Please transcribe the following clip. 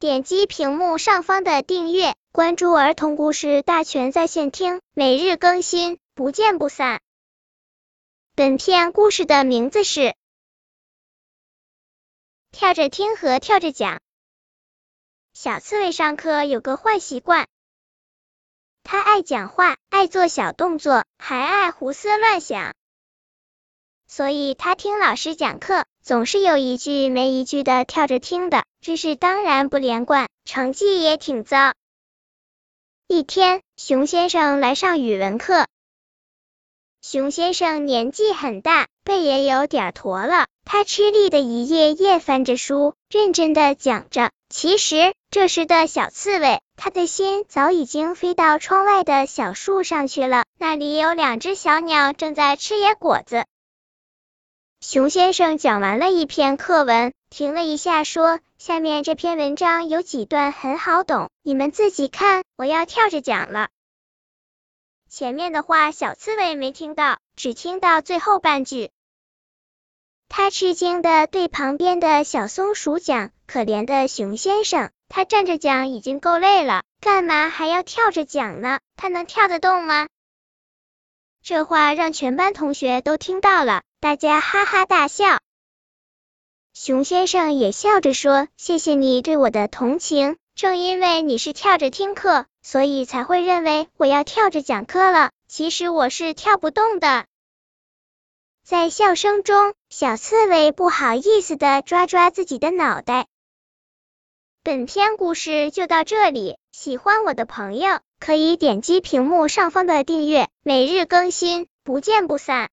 点击屏幕上方的订阅，关注儿童故事大全在线听，每日更新，不见不散。本片故事的名字是《跳着听和跳着讲》。小刺猬上课有个坏习惯，他爱讲话，爱做小动作，还爱胡思乱想。所以他听老师讲课，总是有一句没一句的跳着听的，知识当然不连贯，成绩也挺糟。一天，熊先生来上语文课。熊先生年纪很大，背也有点驼了，他吃力的一页页翻着书，认真的讲着。其实这时的小刺猬，他的心早已经飞到窗外的小树上去了，那里有两只小鸟正在吃野果子。熊先生讲完了一篇课文，停了一下，说：“下面这篇文章有几段很好懂，你们自己看。我要跳着讲了。”前面的话小刺猬没听到，只听到最后半句。他吃惊的对旁边的小松鼠讲：“可怜的熊先生，他站着讲已经够累了，干嘛还要跳着讲呢？他能跳得动吗？”这话让全班同学都听到了。大家哈哈大笑，熊先生也笑着说：“谢谢你对我的同情，正因为你是跳着听课，所以才会认为我要跳着讲课了。其实我是跳不动的。”在笑声中，小刺猬不好意思的抓抓自己的脑袋。本篇故事就到这里，喜欢我的朋友可以点击屏幕上方的订阅，每日更新，不见不散。